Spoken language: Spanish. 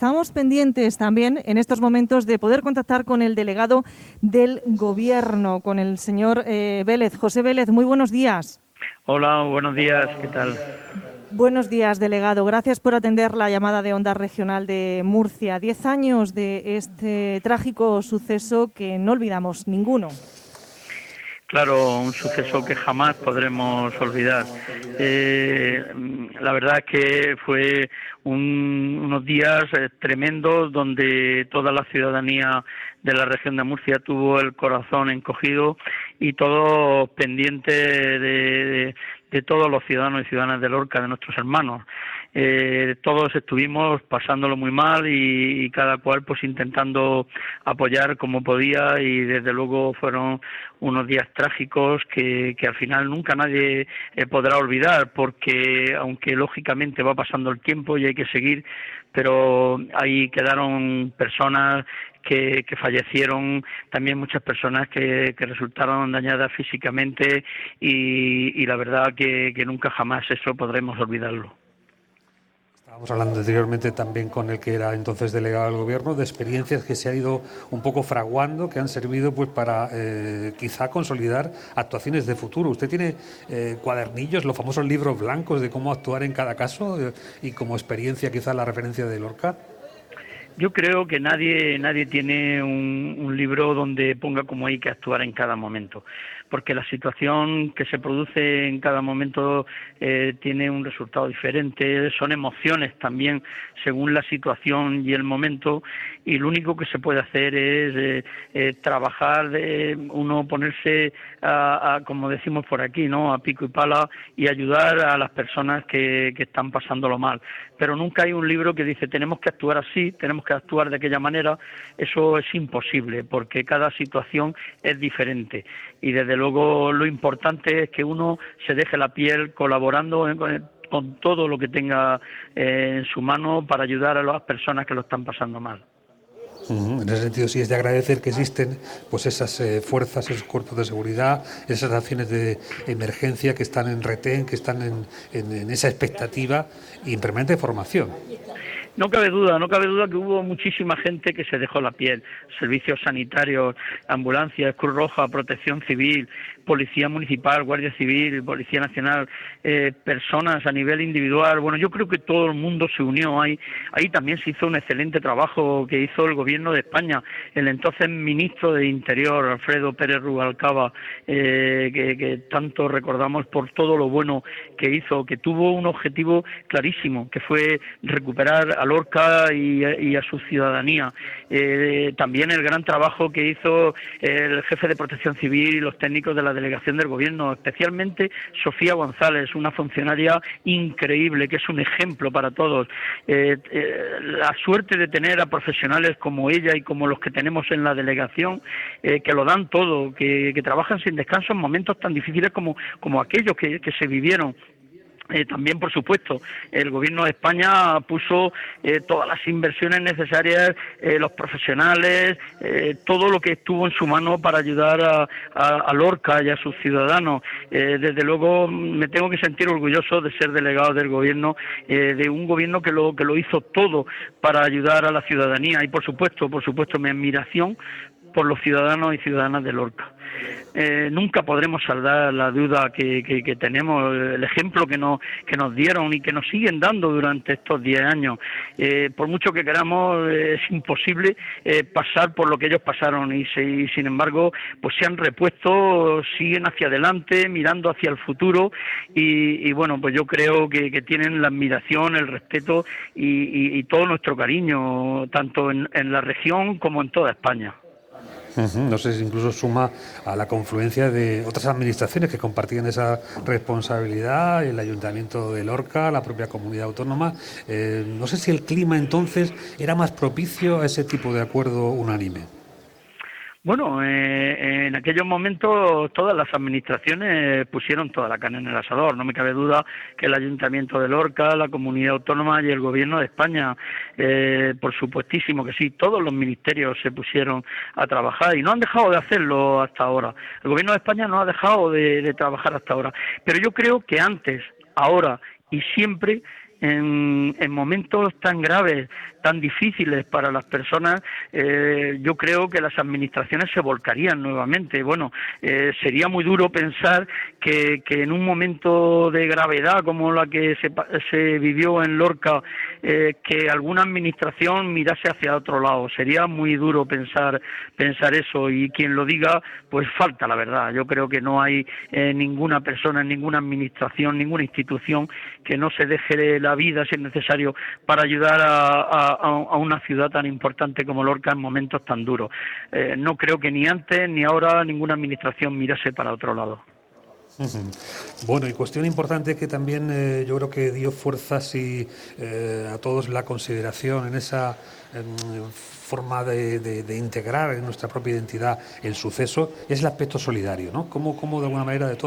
Estamos pendientes también en estos momentos de poder contactar con el delegado del Gobierno, con el señor eh, Vélez. José Vélez, muy buenos días. Hola, buenos días, ¿qué tal? Buenos días, delegado. Gracias por atender la llamada de Onda Regional de Murcia. Diez años de este trágico suceso que no olvidamos ninguno. Claro, un suceso que jamás podremos olvidar. Eh, la verdad es que fue unos días eh, tremendos donde toda la ciudadanía de la región de Murcia tuvo el corazón encogido y todo pendiente de, de todos los ciudadanos y ciudadanas de Lorca, de nuestros hermanos eh, todos estuvimos pasándolo muy mal y, cada cual pues intentando apoyar como podía y desde luego fueron unos días trágicos que, que al final nunca nadie eh, podrá olvidar porque aunque lógicamente va pasando el tiempo y hay que seguir pero ahí quedaron personas que, que, fallecieron, también muchas personas que, que resultaron dañadas físicamente y, y la verdad que, que nunca jamás eso podremos olvidarlo. Estábamos hablando anteriormente también con el que era entonces delegado del gobierno de experiencias que se han ido un poco fraguando, que han servido pues para eh, quizá consolidar actuaciones de futuro. Usted tiene eh, cuadernillos, los famosos libros blancos de cómo actuar en cada caso eh, y como experiencia quizá la referencia de Lorca. Yo creo que nadie nadie tiene un, un libro donde ponga cómo hay que actuar en cada momento porque la situación que se produce en cada momento eh, tiene un resultado diferente, son emociones también según la situación y el momento, y lo único que se puede hacer es eh, eh, trabajar, de uno ponerse, a, como decimos por aquí, ¿no? a pico y pala y ayudar a las personas que, que están pasándolo mal. Pero nunca hay un libro que dice tenemos que actuar así, tenemos que actuar de aquella manera, eso es imposible, porque cada situación es diferente y desde luego lo importante es que uno se deje la piel colaborando con todo lo que tenga eh, en su mano para ayudar a las personas que lo están pasando mal. En ese sentido, sí es de agradecer que existen pues esas eh, fuerzas, esos cuerpos de seguridad, esas acciones de emergencia que están en retén, que están en, en esa expectativa y en permanente formación. No cabe duda, no cabe duda que hubo muchísima gente que se dejó la piel, servicios sanitarios, ambulancias, Cruz Roja, Protección Civil, Policía Municipal, Guardia Civil, Policía Nacional, eh, personas a nivel individual. Bueno, yo creo que todo el mundo se unió ahí. Ahí también se hizo un excelente trabajo que hizo el Gobierno de España, el entonces ministro de Interior, Alfredo Pérez Rubalcaba, eh, que, que tanto recordamos por todo lo bueno que hizo, que tuvo un objetivo clarísimo, que fue recuperar a Lorca y, a su ciudadanía. Eh, también el gran trabajo que hizo el jefe de Protección Civil y los técnicos de la delegación del Gobierno, especialmente Sofía González, una funcionaria increíble que es un ejemplo para todos. Eh, eh, la suerte de tener a profesionales como ella y como los que tenemos en la delegación, que lo dan todo, que, trabajan sin descanso en momentos tan difíciles como, como aquellos que se vivieron eh, también, por supuesto, el Gobierno de España puso eh, todas las inversiones necesarias, eh, los profesionales, todo lo que estuvo en su mano para ayudar a, a, Lorca y a sus ciudadanos. desde luego, me tengo que sentir orgulloso de ser delegado del Gobierno, de un Gobierno que lo que lo hizo todo para ayudar a la ciudadanía y, por supuesto, por supuesto, mi admiración por los ciudadanos y ciudadanas de Lorca. Eh, nunca podremos saldar la deuda que, que, tenemos, el ejemplo que nos, que nos dieron y que nos siguen dando durante estos 10 años. Eh, por mucho que queramos, es imposible eh, pasar por lo que ellos pasaron y, sin embargo, pues se han repuesto, siguen hacia adelante, mirando hacia el futuro y, bueno, pues yo creo que, tienen la admiración, el respeto y, todo nuestro cariño, tanto en la región como en toda España. No sé si incluso suma a la confluencia de otras administraciones que compartían esa responsabilidad, el Ayuntamiento de Lorca, la propia comunidad autónoma. Eh, no sé si el clima entonces era más propicio a ese tipo de acuerdo unánime. Bueno, eh, en aquellos momentos todas las administraciones pusieron toda la carne en el asador. No me cabe duda que el Ayuntamiento de Lorca, la Comunidad Autónoma y el Gobierno de España, eh, por supuestísimo que sí, todos los ministerios se pusieron a trabajar y no han dejado de hacerlo hasta ahora. El Gobierno de España no ha dejado de trabajar hasta ahora. Pero yo creo que antes, ahora y siempre en, en momentos tan graves, tan difíciles para las personas, eh, yo creo que las administraciones se volcarían nuevamente. Bueno, eh, sería muy duro pensar que, que, en un momento de gravedad como la que se, se vivió en Lorca, eh, que alguna administración mirase hacia otro lado. Sería muy duro pensar, pensar eso y quien lo diga, pues falta la verdad. Yo creo que no hay eh, ninguna persona, ninguna administración, ninguna institución que no se deje la vida, si es necesario, para ayudar a, a, a una ciudad tan importante como Lorca en momentos tan duros. Eh, no creo que ni antes ni ahora ninguna administración mirase para otro lado. Bueno, y cuestión importante que también eh, yo creo que dio fuerzas y eh, a todos la consideración en esa forma de, de, integrar en nuestra propia identidad el suceso es el aspecto solidario, ¿no? Cómo, cómo de alguna manera de todo